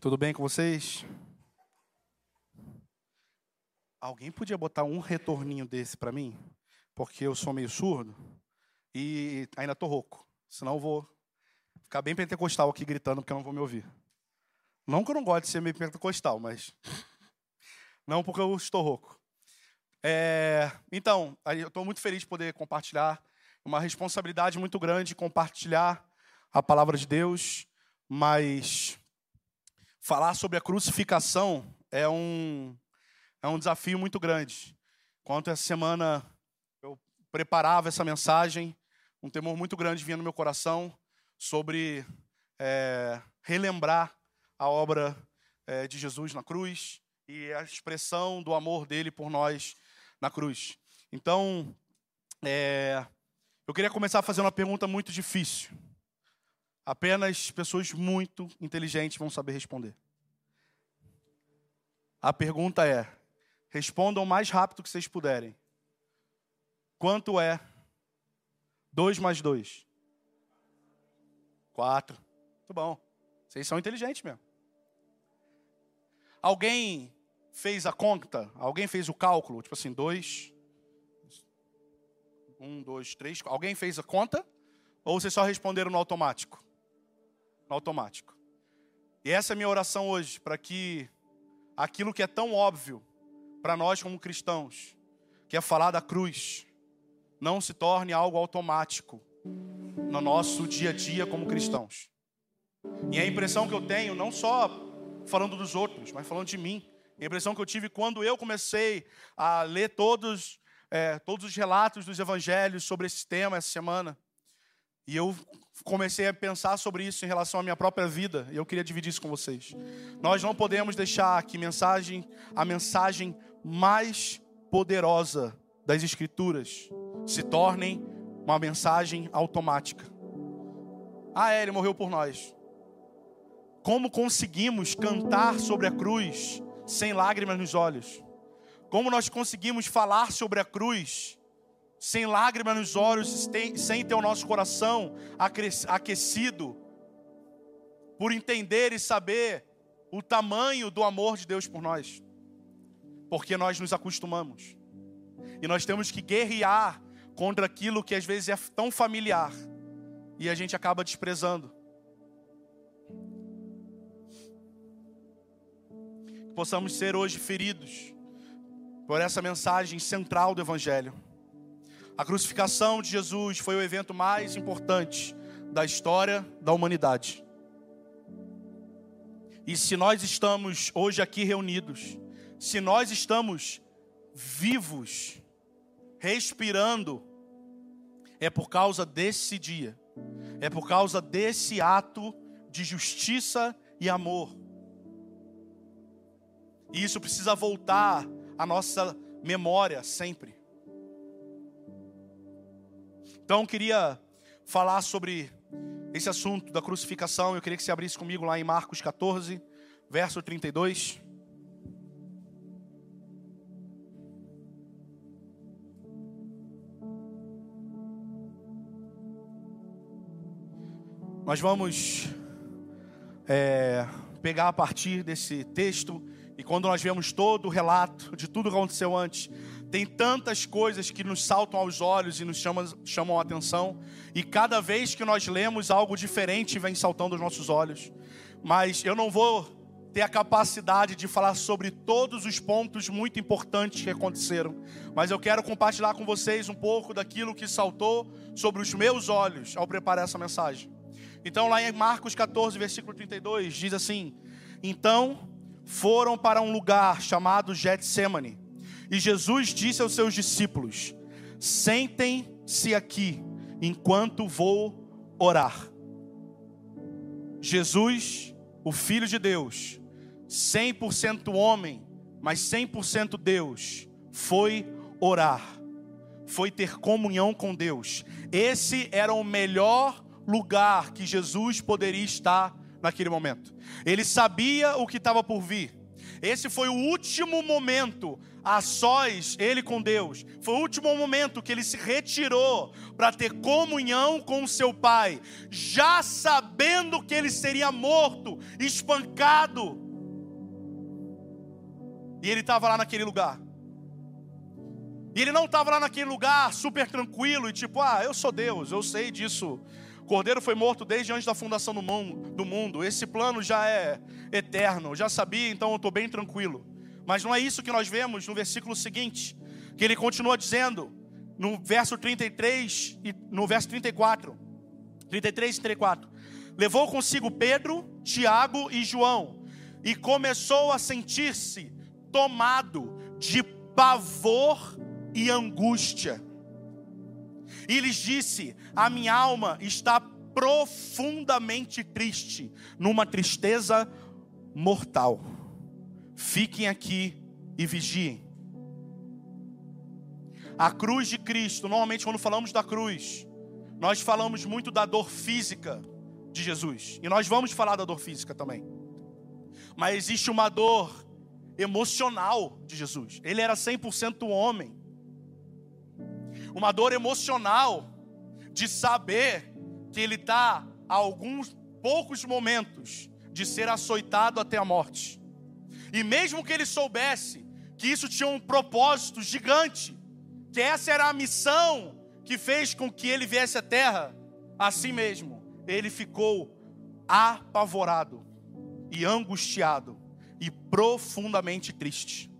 Tudo bem com vocês? Alguém podia botar um retorninho desse para mim? Porque eu sou meio surdo e ainda tô rouco. Senão eu vou ficar bem pentecostal aqui gritando porque eu não vou me ouvir. Não que eu não goste de ser meio pentecostal, mas não porque eu estou rouco. É... Então, eu estou muito feliz de poder compartilhar. Uma responsabilidade muito grande compartilhar a palavra de Deus, mas falar sobre a crucificação é um, é um desafio muito grande. Quanto essa semana eu preparava essa mensagem, um temor muito grande vinha no meu coração sobre é, relembrar a obra é, de Jesus na cruz e a expressão do amor dele por nós na cruz. Então, é, eu queria começar fazendo uma pergunta muito difícil. Apenas pessoas muito inteligentes vão saber responder. A pergunta é: respondam o mais rápido que vocês puderem. Quanto é 2 mais 2? 4. Muito bom. Vocês são inteligentes mesmo. Alguém fez a conta? Alguém fez o cálculo? Tipo assim, 2. 1, 2, 3. Alguém fez a conta? Ou vocês só responderam no automático? No automático. E essa é a minha oração hoje, para que aquilo que é tão óbvio para nós como cristãos, que é falar da cruz, não se torne algo automático no nosso dia a dia como cristãos. E a impressão que eu tenho, não só falando dos outros, mas falando de mim, a impressão que eu tive quando eu comecei a ler todos, é, todos os relatos dos evangelhos sobre esse tema essa semana, e eu comecei a pensar sobre isso em relação à minha própria vida, e eu queria dividir isso com vocês. Nós não podemos deixar que mensagem, a mensagem mais poderosa das escrituras se tornem uma mensagem automática. Ah, é, ele morreu por nós. Como conseguimos cantar sobre a cruz sem lágrimas nos olhos? Como nós conseguimos falar sobre a cruz sem lágrimas nos olhos, sem ter o nosso coração aquecido, por entender e saber o tamanho do amor de Deus por nós, porque nós nos acostumamos, e nós temos que guerrear contra aquilo que às vezes é tão familiar e a gente acaba desprezando. Que possamos ser hoje feridos por essa mensagem central do Evangelho. A crucificação de Jesus foi o evento mais importante da história da humanidade. E se nós estamos hoje aqui reunidos, se nós estamos vivos, respirando, é por causa desse dia, é por causa desse ato de justiça e amor. E isso precisa voltar à nossa memória sempre. Então, eu queria falar sobre esse assunto da crucificação. Eu queria que você abrisse comigo lá em Marcos 14, verso 32. Nós vamos é, pegar a partir desse texto e quando nós vemos todo o relato de tudo que aconteceu antes, tem tantas coisas que nos saltam aos olhos e nos chamam, chamam a atenção, e cada vez que nós lemos, algo diferente vem saltando aos nossos olhos. Mas eu não vou ter a capacidade de falar sobre todos os pontos muito importantes que aconteceram, mas eu quero compartilhar com vocês um pouco daquilo que saltou sobre os meus olhos ao preparar essa mensagem. Então, lá em Marcos 14, versículo 32, diz assim: Então foram para um lugar chamado Getsemane e Jesus disse aos seus discípulos: Sentem-se aqui enquanto vou orar. Jesus, o Filho de Deus, 100% homem, mas 100% Deus, foi orar, foi ter comunhão com Deus. Esse era o melhor lugar que Jesus poderia estar naquele momento. Ele sabia o que estava por vir. Esse foi o último momento a sós, ele com Deus. Foi o último momento que ele se retirou para ter comunhão com seu pai, já sabendo que ele seria morto, espancado. E ele estava lá naquele lugar. E ele não estava lá naquele lugar super tranquilo e tipo, ah, eu sou Deus, eu sei disso. Cordeiro foi morto desde antes da fundação do mundo. Esse plano já é eterno. Eu já sabia, então eu estou bem tranquilo. Mas não é isso que nós vemos no versículo seguinte, que ele continua dizendo, no verso 33 e no verso 34. 33 e 34. Levou consigo Pedro, Tiago e João, e começou a sentir-se tomado de pavor e angústia. E lhes disse: A minha alma está profundamente triste, numa tristeza mortal. Fiquem aqui e vigiem. A cruz de Cristo, normalmente quando falamos da cruz, nós falamos muito da dor física de Jesus. E nós vamos falar da dor física também. Mas existe uma dor emocional de Jesus. Ele era 100% homem. Uma dor emocional de saber que ele está a alguns poucos momentos de ser açoitado até a morte. E mesmo que ele soubesse que isso tinha um propósito gigante, que essa era a missão que fez com que ele viesse à terra, assim mesmo, ele ficou apavorado e angustiado e profundamente triste.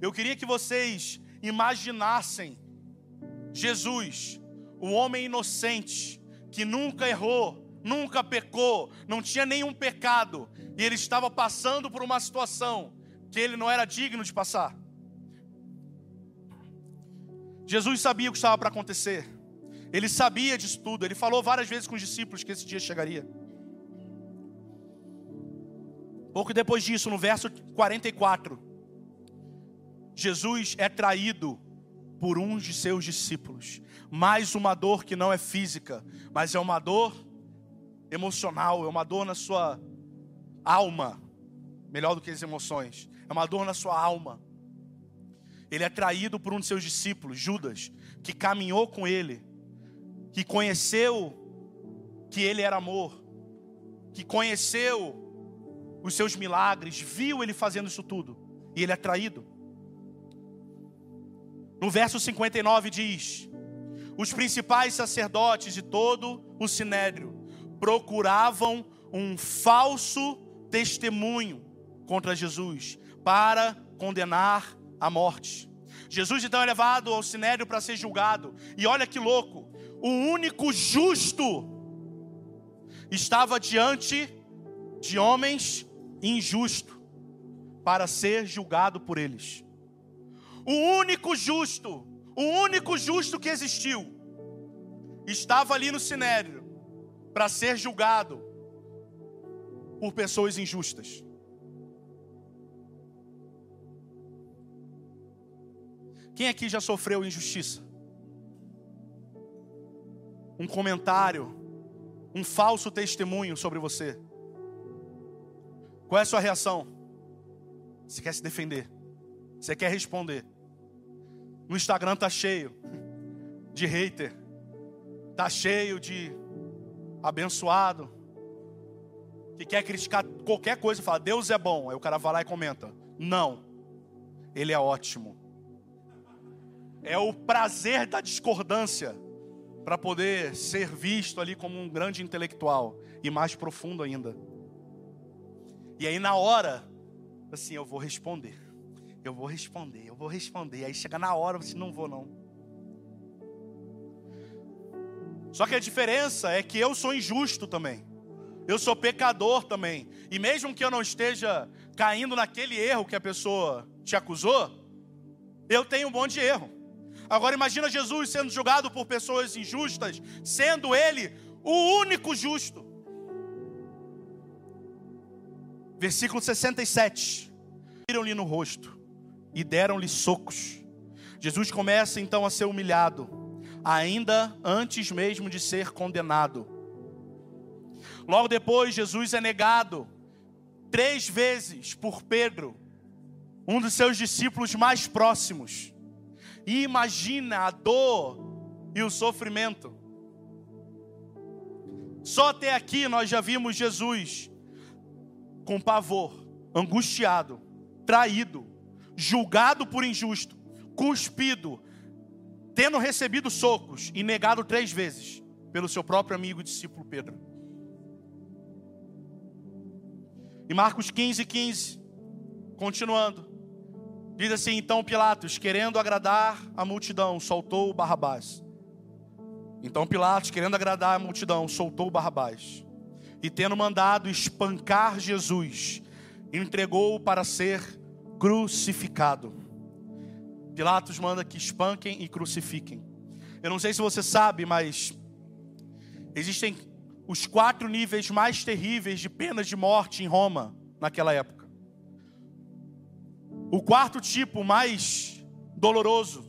Eu queria que vocês imaginassem Jesus, o homem inocente, que nunca errou, nunca pecou, não tinha nenhum pecado, e ele estava passando por uma situação que ele não era digno de passar. Jesus sabia o que estava para acontecer, ele sabia disso tudo, ele falou várias vezes com os discípulos que esse dia chegaria. Pouco depois disso, no verso 44, Jesus é traído por um de seus discípulos. Mais uma dor que não é física, mas é uma dor emocional, é uma dor na sua alma, melhor do que as emoções, é uma dor na sua alma. Ele é traído por um de seus discípulos, Judas, que caminhou com ele, que conheceu que ele era amor, que conheceu os seus milagres, viu ele fazendo isso tudo, e ele é traído. No verso 59 diz: Os principais sacerdotes de todo o sinédrio procuravam um falso testemunho contra Jesus para condenar a morte. Jesus então é levado ao sinédrio para ser julgado. E olha que louco, o único justo estava diante de homens injusto para ser julgado por eles. O único justo, o único justo que existiu, estava ali no sinédrio para ser julgado por pessoas injustas. Quem aqui já sofreu injustiça? Um comentário, um falso testemunho sobre você. Qual é a sua reação? Você quer se defender? Você quer responder? No Instagram tá cheio de hater, tá cheio de abençoado que quer criticar qualquer coisa e fala Deus é bom. Aí o cara vai lá e comenta: Não, Ele é ótimo. É o prazer da discordância para poder ser visto ali como um grande intelectual e mais profundo ainda. E aí na hora, assim, eu vou responder. Eu vou responder, eu vou responder. Aí chega na hora, você não vou não. Só que a diferença é que eu sou injusto também. Eu sou pecador também. E mesmo que eu não esteja caindo naquele erro que a pessoa te acusou, eu tenho um monte de erro. Agora imagina Jesus sendo julgado por pessoas injustas, sendo ele o único justo. Versículo 67. Viram-lhe no rosto e deram-lhe socos. Jesus começa então a ser humilhado, ainda antes mesmo de ser condenado. Logo depois, Jesus é negado três vezes por Pedro um dos seus discípulos mais próximos. E imagina a dor e o sofrimento. Só até aqui nós já vimos Jesus com pavor, angustiado, traído, julgado por injusto, cuspido, tendo recebido socos e negado três vezes pelo seu próprio amigo e discípulo Pedro. E Marcos 15, 15, continuando, diz assim: Então Pilatos, querendo agradar a multidão, soltou Barrabás. Então Pilatos, querendo agradar a multidão, soltou Barrabás. E tendo mandado espancar Jesus, entregou-o para ser crucificado. Pilatos manda que espanquem e crucifiquem. Eu não sei se você sabe, mas existem os quatro níveis mais terríveis de penas de morte em Roma naquela época. O quarto tipo mais doloroso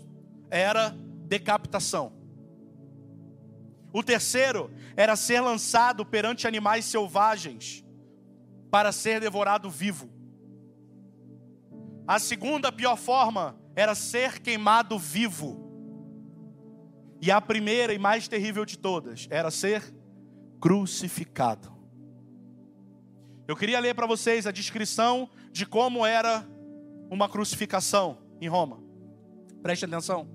era decapitação. O terceiro era ser lançado perante animais selvagens para ser devorado vivo. A segunda pior forma era ser queimado vivo. E a primeira e mais terrível de todas era ser crucificado. Eu queria ler para vocês a descrição de como era uma crucificação em Roma. Preste atenção.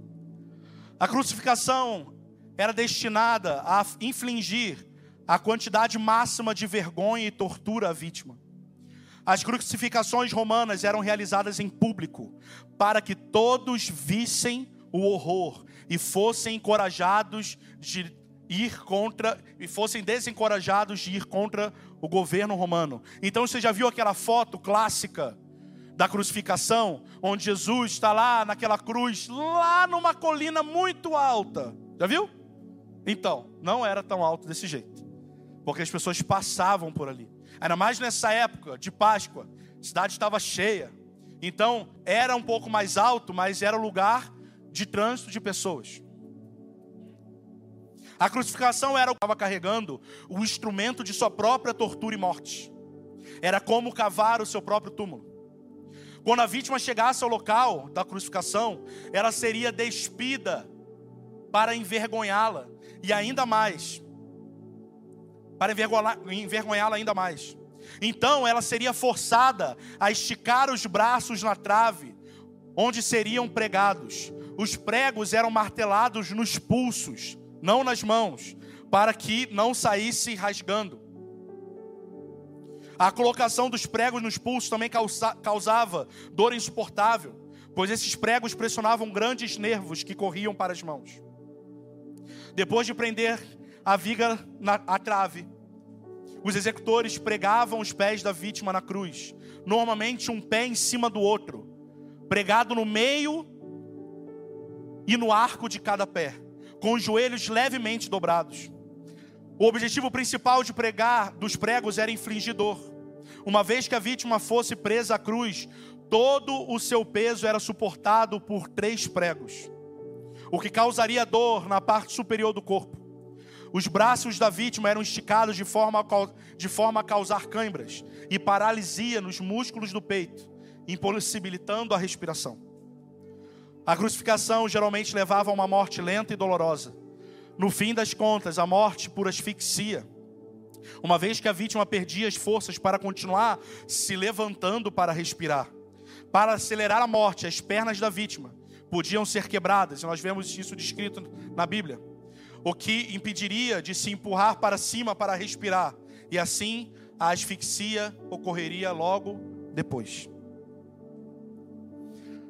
A crucificação era destinada a infligir a quantidade máxima de vergonha e tortura à vítima. As crucificações romanas eram realizadas em público, para que todos vissem o horror e fossem encorajados de ir contra e fossem desencorajados de ir contra o governo romano. Então você já viu aquela foto clássica da crucificação, onde Jesus está lá naquela cruz, lá numa colina muito alta. Já viu? Então, não era tão alto desse jeito, porque as pessoas passavam por ali. Ainda mais nessa época de Páscoa, a cidade estava cheia. Então, era um pouco mais alto, mas era lugar de trânsito de pessoas. A crucificação era o que estava carregando o instrumento de sua própria tortura e morte. Era como cavar o seu próprio túmulo. Quando a vítima chegasse ao local da crucificação, ela seria despida para envergonhá-la e ainda mais, para envergonhá-la ainda mais. Então ela seria forçada a esticar os braços na trave, onde seriam pregados. Os pregos eram martelados nos pulsos não nas mãos, para que não saísse rasgando. A colocação dos pregos nos pulsos também causava dor insuportável, pois esses pregos pressionavam grandes nervos que corriam para as mãos. Depois de prender a viga na a trave, os executores pregavam os pés da vítima na cruz, normalmente um pé em cima do outro, pregado no meio e no arco de cada pé com os joelhos levemente dobrados. O objetivo principal de pregar dos pregos era infligir dor. Uma vez que a vítima fosse presa à cruz, todo o seu peso era suportado por três pregos, o que causaria dor na parte superior do corpo. Os braços da vítima eram esticados de forma, de forma a causar câimbras e paralisia nos músculos do peito, impossibilitando a respiração. A crucificação geralmente levava a uma morte lenta e dolorosa. No fim das contas, a morte por asfixia. Uma vez que a vítima perdia as forças para continuar se levantando para respirar. Para acelerar a morte, as pernas da vítima podiam ser quebradas, e nós vemos isso descrito na Bíblia. O que impediria de se empurrar para cima para respirar, e assim a asfixia ocorreria logo depois.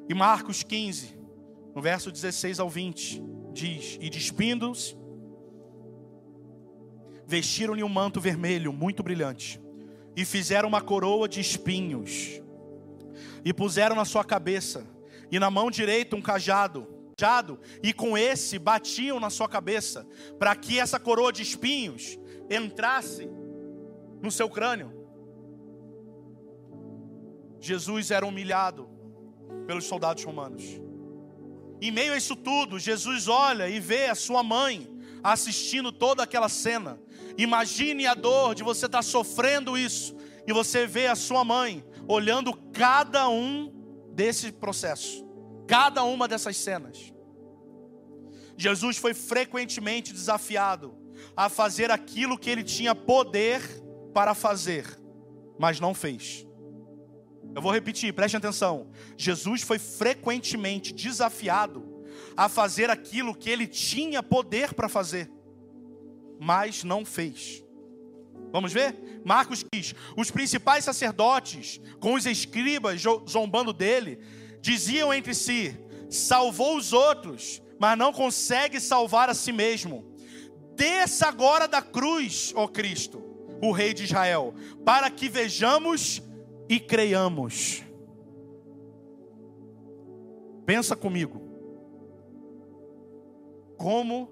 E Marcos 15, no verso 16 ao 20, diz: E despindo-se, vestiram-lhe um manto vermelho muito brilhante, e fizeram uma coroa de espinhos, e puseram na sua cabeça, e na mão direita um cajado, e com esse batiam na sua cabeça, para que essa coroa de espinhos entrasse no seu crânio. Jesus era humilhado pelos soldados romanos. Em meio a isso tudo, Jesus olha e vê a sua mãe assistindo toda aquela cena. Imagine a dor de você estar sofrendo isso e você vê a sua mãe olhando cada um desse processo, cada uma dessas cenas. Jesus foi frequentemente desafiado a fazer aquilo que ele tinha poder para fazer, mas não fez. Eu vou repetir, preste atenção. Jesus foi frequentemente desafiado a fazer aquilo que ele tinha poder para fazer, mas não fez. Vamos ver? Marcos diz: os principais sacerdotes, com os escribas zombando dele, diziam entre si: salvou os outros, mas não consegue salvar a si mesmo. Desça agora da cruz, ó Cristo, o Rei de Israel, para que vejamos e creiamos. Pensa comigo. Como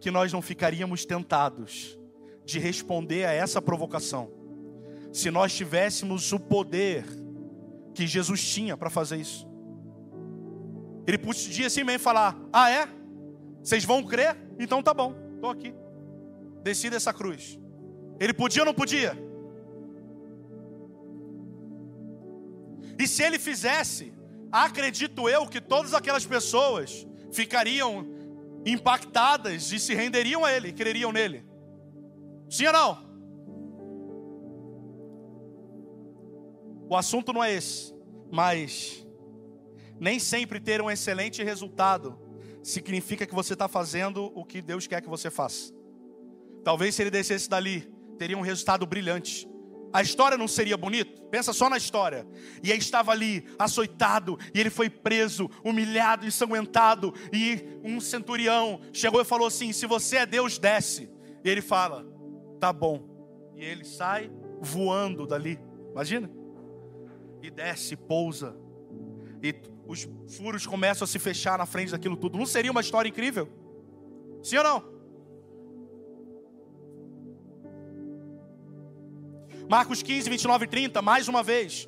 que nós não ficaríamos tentados de responder a essa provocação, se nós tivéssemos o poder que Jesus tinha para fazer isso? Ele podia mesmo falar: Ah, é? Vocês vão crer? Então tá bom, estou aqui. Desci dessa cruz. Ele podia ou não podia? E se ele fizesse, acredito eu que todas aquelas pessoas ficariam impactadas e se renderiam a ele, creriam nele. Sim ou não? O assunto não é esse, mas nem sempre ter um excelente resultado significa que você está fazendo o que Deus quer que você faça. Talvez se ele descesse dali, teria um resultado brilhante. A história não seria bonita? Pensa só na história. E ele estava ali, açoitado, e ele foi preso, humilhado, ensanguentado. E um centurião chegou e falou assim: Se você é Deus, desce. E ele fala: Tá bom. E ele sai voando dali. Imagina? E desce, pousa. E os furos começam a se fechar na frente daquilo tudo. Não seria uma história incrível? Sim ou não? Marcos 15, 29 e 30, mais uma vez.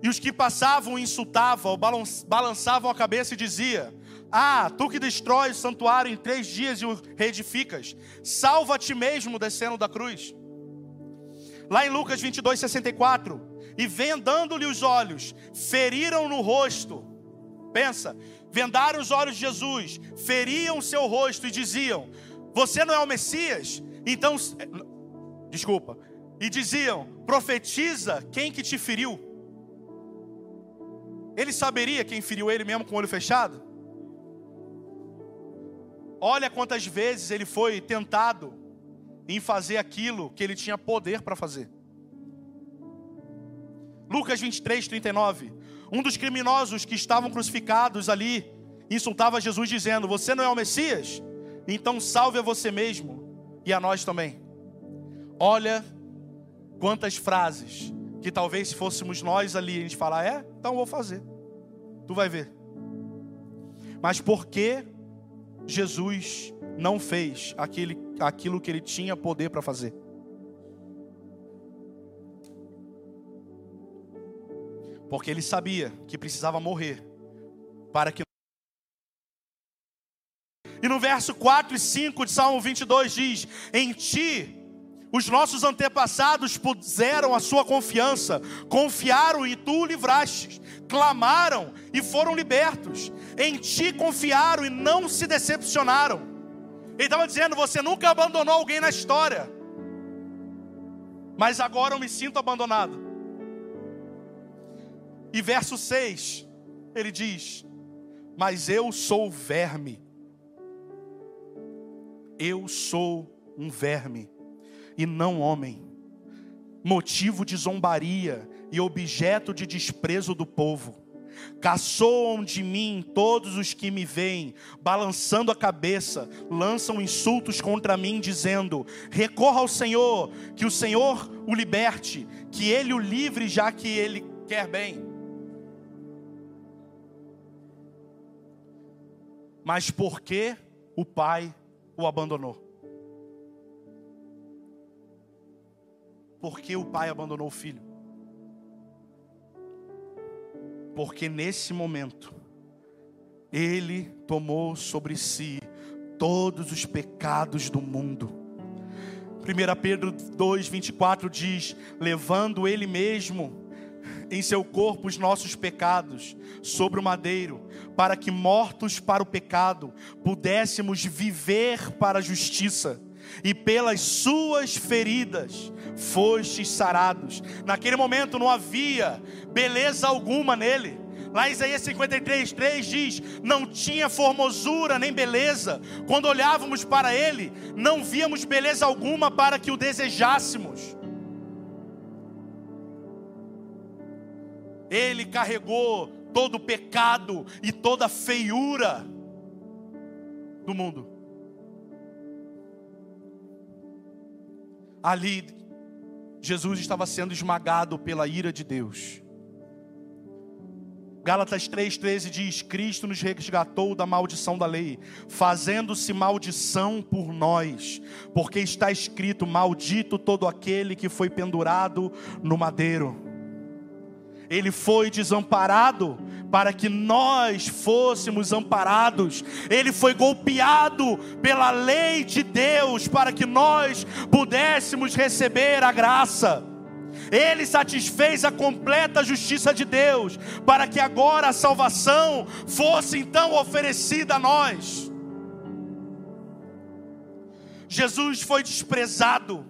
E os que passavam insultavam, balançavam a cabeça e dizia: Ah, tu que destrói o santuário em três dias e o reedificas, salva a ti mesmo descendo da cruz. Lá em Lucas 22, 64, e vendando-lhe os olhos, feriram no rosto. Pensa, vendaram os olhos de Jesus, feriam seu rosto e diziam: Você não é o Messias? Então, desculpa, e diziam: profetiza quem que te feriu. Ele saberia quem feriu ele mesmo com o olho fechado? Olha quantas vezes ele foi tentado em fazer aquilo que ele tinha poder para fazer. Lucas 23, 39. Um dos criminosos que estavam crucificados ali insultava Jesus, dizendo: Você não é o Messias? Então salve a você mesmo e a nós também. Olha Quantas frases que talvez se fôssemos nós ali, a gente falar, é, então vou fazer. Tu vai ver. Mas por que Jesus não fez aquele, aquilo que ele tinha poder para fazer? Porque ele sabia que precisava morrer para que e no verso 4 e 5 de Salmo 22 diz: Em ti os nossos antepassados puseram a sua confiança, confiaram e tu o clamaram e foram libertos, em ti confiaram e não se decepcionaram. Ele estava dizendo: você nunca abandonou alguém na história, mas agora eu me sinto abandonado. E verso 6, ele diz: Mas eu sou verme, eu sou um verme e não homem, motivo de zombaria e objeto de desprezo do povo. Caçoam de mim todos os que me veem, balançando a cabeça, lançam insultos contra mim, dizendo: Recorra ao Senhor, que o Senhor o liberte, que ele o livre, já que ele quer bem. Mas por que o pai o abandonou? Por que o pai abandonou o filho? Porque nesse momento, ele tomou sobre si todos os pecados do mundo. 1 Pedro 2,24 diz: levando ele mesmo em seu corpo os nossos pecados sobre o madeiro, para que mortos para o pecado pudéssemos viver para a justiça. E pelas suas feridas fostes sarados. Naquele momento não havia beleza alguma nele. Lá Isaías 53, 3 diz: Não tinha formosura nem beleza. Quando olhávamos para ele, não víamos beleza alguma para que o desejássemos. Ele carregou todo o pecado e toda a feiura do mundo. Ali, Jesus estava sendo esmagado pela ira de Deus. Gálatas 3,13 diz: Cristo nos resgatou da maldição da lei, fazendo-se maldição por nós, porque está escrito: Maldito todo aquele que foi pendurado no madeiro. Ele foi desamparado para que nós fôssemos amparados. Ele foi golpeado pela lei de Deus para que nós pudéssemos receber a graça. Ele satisfez a completa justiça de Deus, para que agora a salvação fosse então oferecida a nós. Jesus foi desprezado,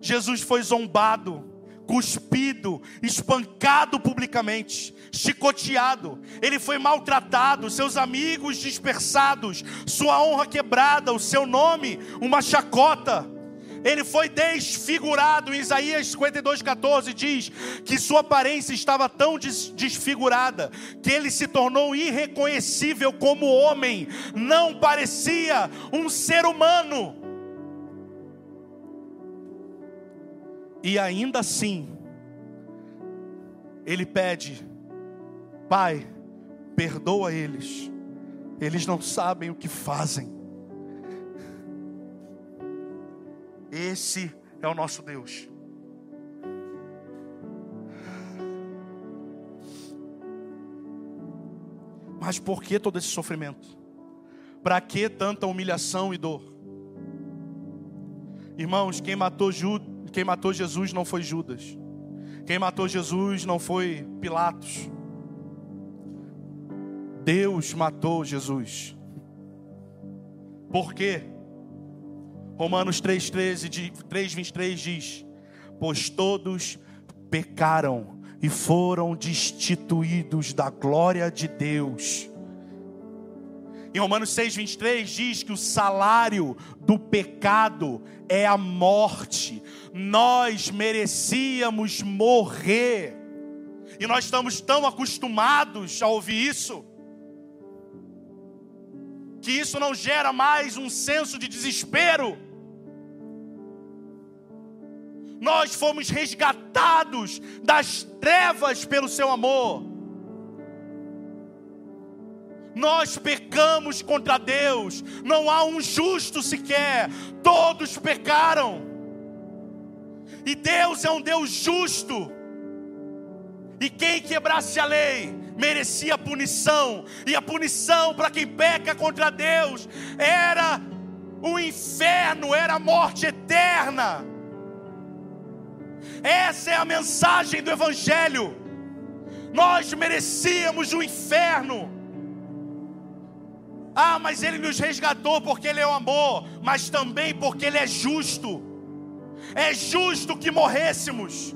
Jesus foi zombado, cuspido, espancado publicamente, chicoteado, ele foi maltratado, seus amigos dispersados, sua honra quebrada, o seu nome, uma chacota ele foi desfigurado. Em Isaías 52,14 diz que sua aparência estava tão desfigurada que ele se tornou irreconhecível como homem, não parecia um ser humano. E ainda assim, ele pede: Pai, perdoa eles, eles não sabem o que fazem. Esse é o nosso Deus. Mas por que todo esse sofrimento? Para que tanta humilhação e dor? Irmãos, quem matou, Ju, quem matou Jesus não foi Judas. Quem matou Jesus não foi Pilatos. Deus matou Jesus. Por quê? Romanos 3,13, 3,23 diz: Pois todos pecaram e foram destituídos da glória de Deus. Em Romanos 6,23 diz que o salário do pecado é a morte. Nós merecíamos morrer. E nós estamos tão acostumados a ouvir isso, que isso não gera mais um senso de desespero nós fomos resgatados das trevas pelo seu amor. Nós pecamos contra Deus, não há um justo sequer, todos pecaram. E Deus é um Deus justo. E quem quebrasse a lei merecia punição, e a punição para quem peca contra Deus era o inferno, era a morte eterna. Essa é a mensagem do Evangelho. Nós merecíamos o inferno. Ah, mas Ele nos resgatou porque Ele é o amor, mas também porque Ele é justo. É justo que morrêssemos.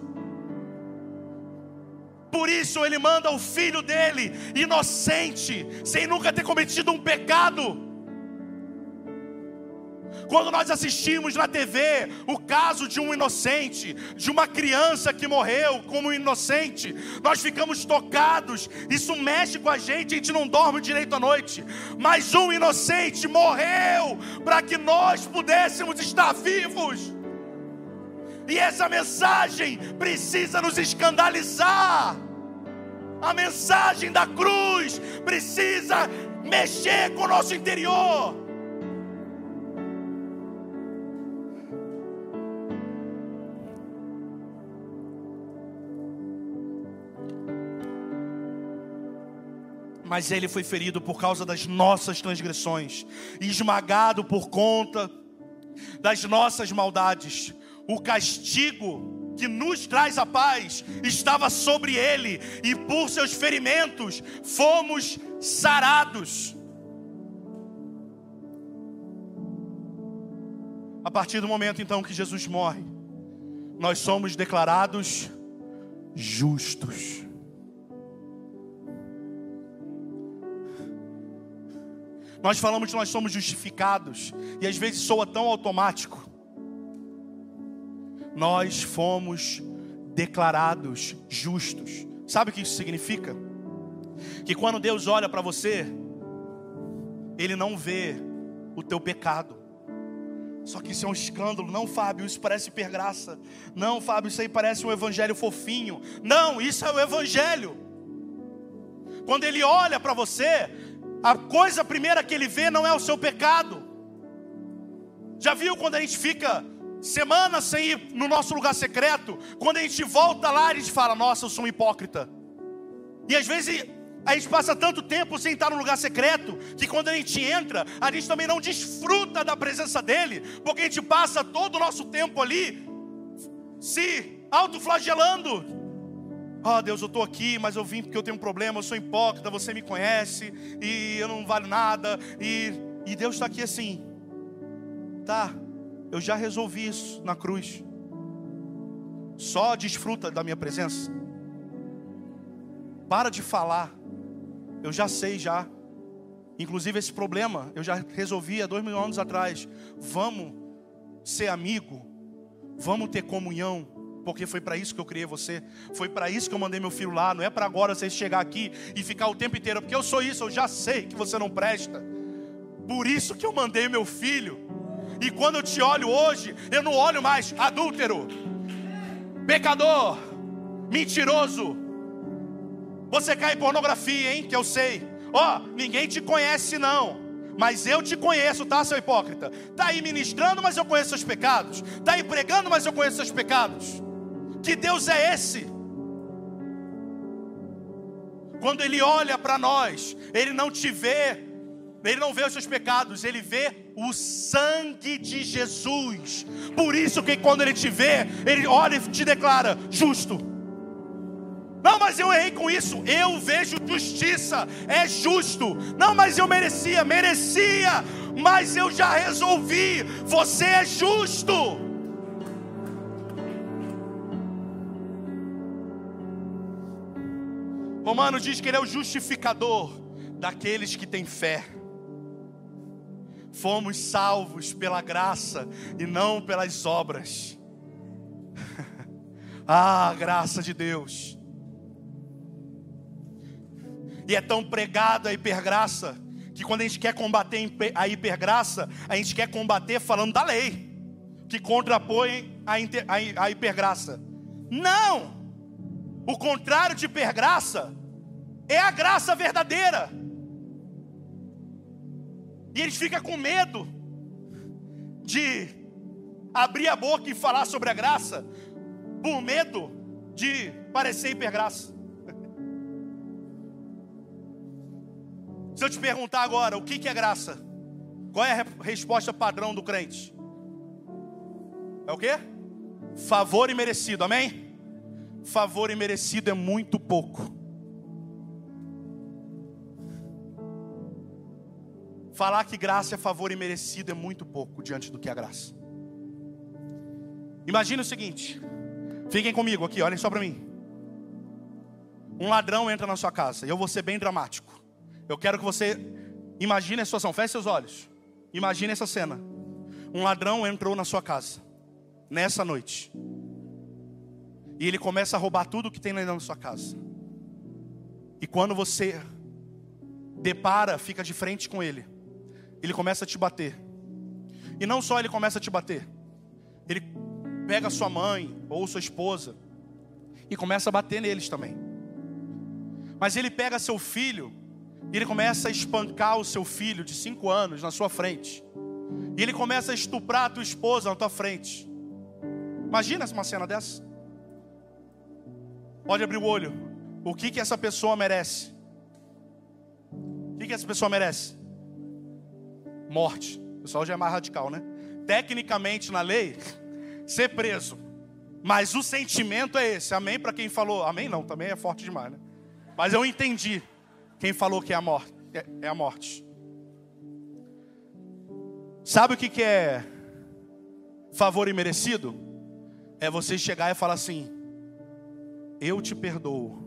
Por isso Ele manda o filho dele, inocente, sem nunca ter cometido um pecado quando nós assistimos na TV o caso de um inocente, de uma criança que morreu como inocente, nós ficamos tocados, isso mexe com a gente, a gente não dorme direito à noite. Mas um inocente morreu para que nós pudéssemos estar vivos. E essa mensagem precisa nos escandalizar. A mensagem da cruz precisa mexer com o nosso interior. Mas ele foi ferido por causa das nossas transgressões, esmagado por conta das nossas maldades. O castigo que nos traz a paz estava sobre ele, e por seus ferimentos fomos sarados. A partir do momento então que Jesus morre, nós somos declarados justos. Nós falamos que nós somos justificados, e às vezes soa tão automático. Nós fomos declarados justos. Sabe o que isso significa? Que quando Deus olha para você, Ele não vê o teu pecado. Só que isso é um escândalo. Não, Fábio, isso parece pergraça. Não, Fábio, isso aí parece um evangelho fofinho. Não, isso é o evangelho. Quando ele olha para você, a coisa primeira que ele vê não é o seu pecado. Já viu quando a gente fica semanas sem ir no nosso lugar secreto? Quando a gente volta lá, a gente fala: Nossa, eu sou um hipócrita. E às vezes a gente passa tanto tempo sem estar no lugar secreto, que quando a gente entra, a gente também não desfruta da presença dele, porque a gente passa todo o nosso tempo ali se autoflagelando. Ah, oh, Deus, eu estou aqui, mas eu vim porque eu tenho um problema, eu sou hipócrita, você me conhece, e eu não valho nada, e, e Deus está aqui assim, tá, eu já resolvi isso na cruz, só desfruta da minha presença, para de falar, eu já sei já, inclusive esse problema, eu já resolvi há dois mil anos atrás, vamos ser amigo, vamos ter comunhão, porque foi para isso que eu criei você, foi para isso que eu mandei meu filho lá, não é para agora você chegar aqui e ficar o tempo inteiro, porque eu sou isso, eu já sei que você não presta. Por isso que eu mandei meu filho. E quando eu te olho hoje, eu não olho mais adúltero, pecador, mentiroso. Você cai em pornografia, hein? Que eu sei. Ó, oh, ninguém te conhece não. Mas eu te conheço, tá, seu hipócrita? Tá aí ministrando, mas eu conheço seus pecados. Tá aí pregando, mas eu conheço seus pecados. Que Deus é esse? Quando Ele olha para nós, Ele não te vê, Ele não vê os seus pecados, Ele vê o sangue de Jesus. Por isso que quando Ele te vê, Ele olha e te declara justo. Não, mas eu errei com isso. Eu vejo justiça, é justo. Não, mas eu merecia, merecia. Mas eu já resolvi. Você é justo. Romanos diz que Ele é o justificador daqueles que têm fé. Fomos salvos pela graça e não pelas obras. ah, graça de Deus. E é tão pregada a hipergraça que quando a gente quer combater a hipergraça, a gente quer combater falando da lei que contrapõe a, hipergraça. Não! O contrário de hipergraça é a graça verdadeira. E eles ficam com medo de abrir a boca e falar sobre a graça, por medo de parecer hipergraça. Se eu te perguntar agora, o que é graça? Qual é a resposta padrão do crente? É o quê? Favor e merecido, amém? Favor imerecido é muito pouco. Falar que graça é favor imerecido é muito pouco diante do que é graça. Imagina o seguinte, fiquem comigo aqui, olhem só para mim. Um ladrão entra na sua casa, e eu vou ser bem dramático. Eu quero que você imagine a situação, feche seus olhos. Imagine essa cena. Um ladrão entrou na sua casa, nessa noite. E ele começa a roubar tudo que tem na sua casa. E quando você depara, fica de frente com ele, ele começa a te bater. E não só ele começa a te bater, ele pega sua mãe ou sua esposa e começa a bater neles também. Mas ele pega seu filho e ele começa a espancar o seu filho de cinco anos na sua frente. E ele começa a estuprar a tua esposa na tua frente. Imagina uma cena dessa. Pode abrir o olho. O que que essa pessoa merece? O que que essa pessoa merece? Morte. O pessoal já é mais radical, né? Tecnicamente na lei, ser preso Mas o sentimento é esse. Amém para quem falou. Amém não, também é forte demais, né? Mas eu entendi quem falou que é a morte. É, é a morte. Sabe o que, que é favor imerecido? É você chegar e falar assim: Eu te perdoo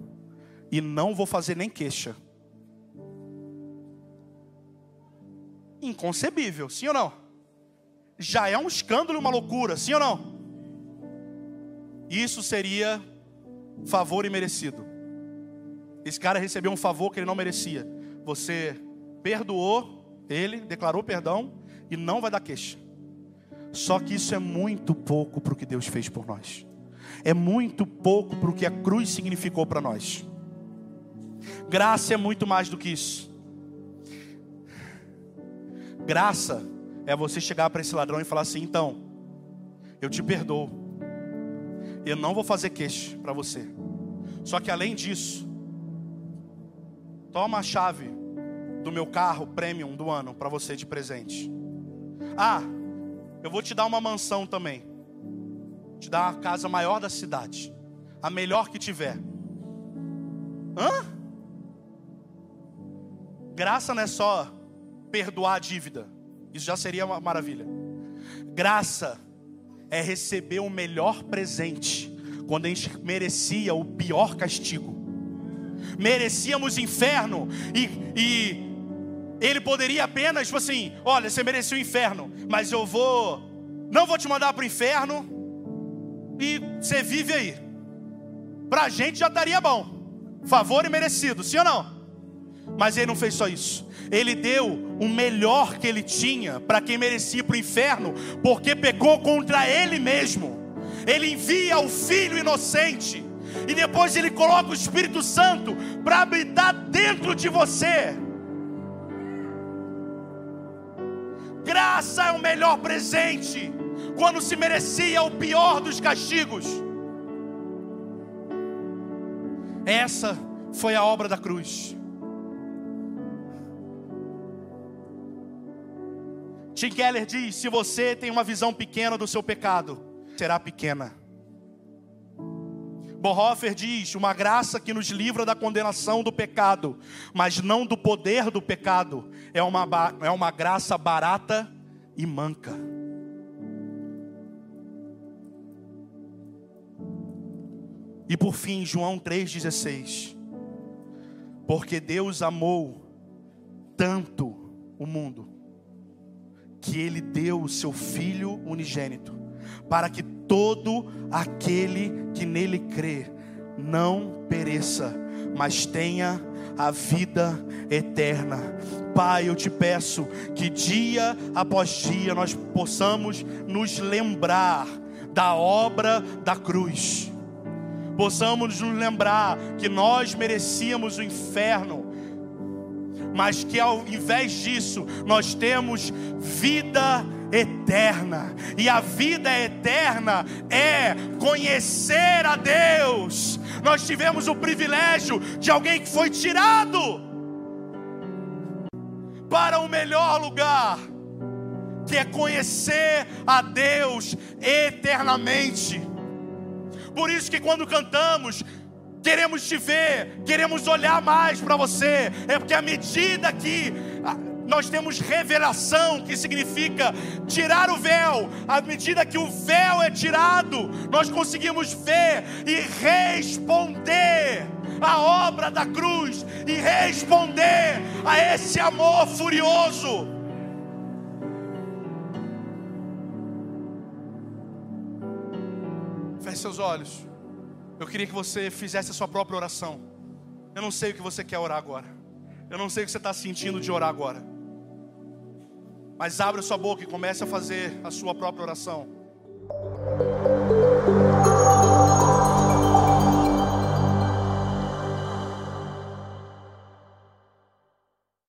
e não vou fazer nem queixa. Inconcebível, sim ou não? Já é um escândalo, uma loucura, sim ou não? Isso seria favor imerecido. Esse cara recebeu um favor que ele não merecia. Você perdoou ele, declarou perdão e não vai dar queixa. Só que isso é muito pouco para o que Deus fez por nós. É muito pouco para o que a cruz significou para nós. Graça é muito mais do que isso. Graça é você chegar para esse ladrão e falar assim: então, eu te perdoo. Eu não vou fazer queixa para você. Só que além disso, toma a chave do meu carro premium do ano para você de presente. Ah, eu vou te dar uma mansão também. Te dar a casa maior da cidade, a melhor que tiver. Hã? Graça não é só perdoar a dívida. Isso já seria uma maravilha. Graça é receber o melhor presente quando a gente merecia o pior castigo. Merecíamos inferno e, e ele poderia apenas, tipo assim, olha, você merecia o inferno, mas eu vou, não vou te mandar para o inferno e você vive aí. Para a gente já estaria bom, favor e merecido, sim ou não? Mas ele não fez só isso. Ele deu o melhor que ele tinha para quem merecia para o inferno, porque pecou contra ele mesmo. Ele envia o filho inocente, e depois ele coloca o Espírito Santo para habitar dentro de você. Graça é o melhor presente, quando se merecia o pior dos castigos. Essa foi a obra da cruz. Tim Keller diz: se você tem uma visão pequena do seu pecado, será pequena. Bonhoeffer diz: uma graça que nos livra da condenação do pecado, mas não do poder do pecado, é uma, é uma graça barata e manca. E por fim, João 3,16: Porque Deus amou tanto o mundo que ele deu o seu Filho unigênito, para que todo aquele que nele crê não pereça, mas tenha a vida eterna. Pai, eu te peço que dia após dia nós possamos nos lembrar da obra da cruz. Possamos nos lembrar que nós merecíamos o inferno, mas que ao invés disso nós temos vida eterna. E a vida eterna é conhecer a Deus. Nós tivemos o privilégio de alguém que foi tirado para o melhor lugar, que é conhecer a Deus eternamente. Por isso que quando cantamos, queremos te ver, queremos olhar mais para você. É porque à medida que ah, nós temos revelação, que significa tirar o véu, à medida que o véu é tirado, nós conseguimos ver e responder a obra da cruz e responder a esse amor furioso. Seus olhos. Eu queria que você fizesse a sua própria oração. Eu não sei o que você quer orar agora. Eu não sei o que você está sentindo de orar agora. Mas abra sua boca e comece a fazer a sua própria oração.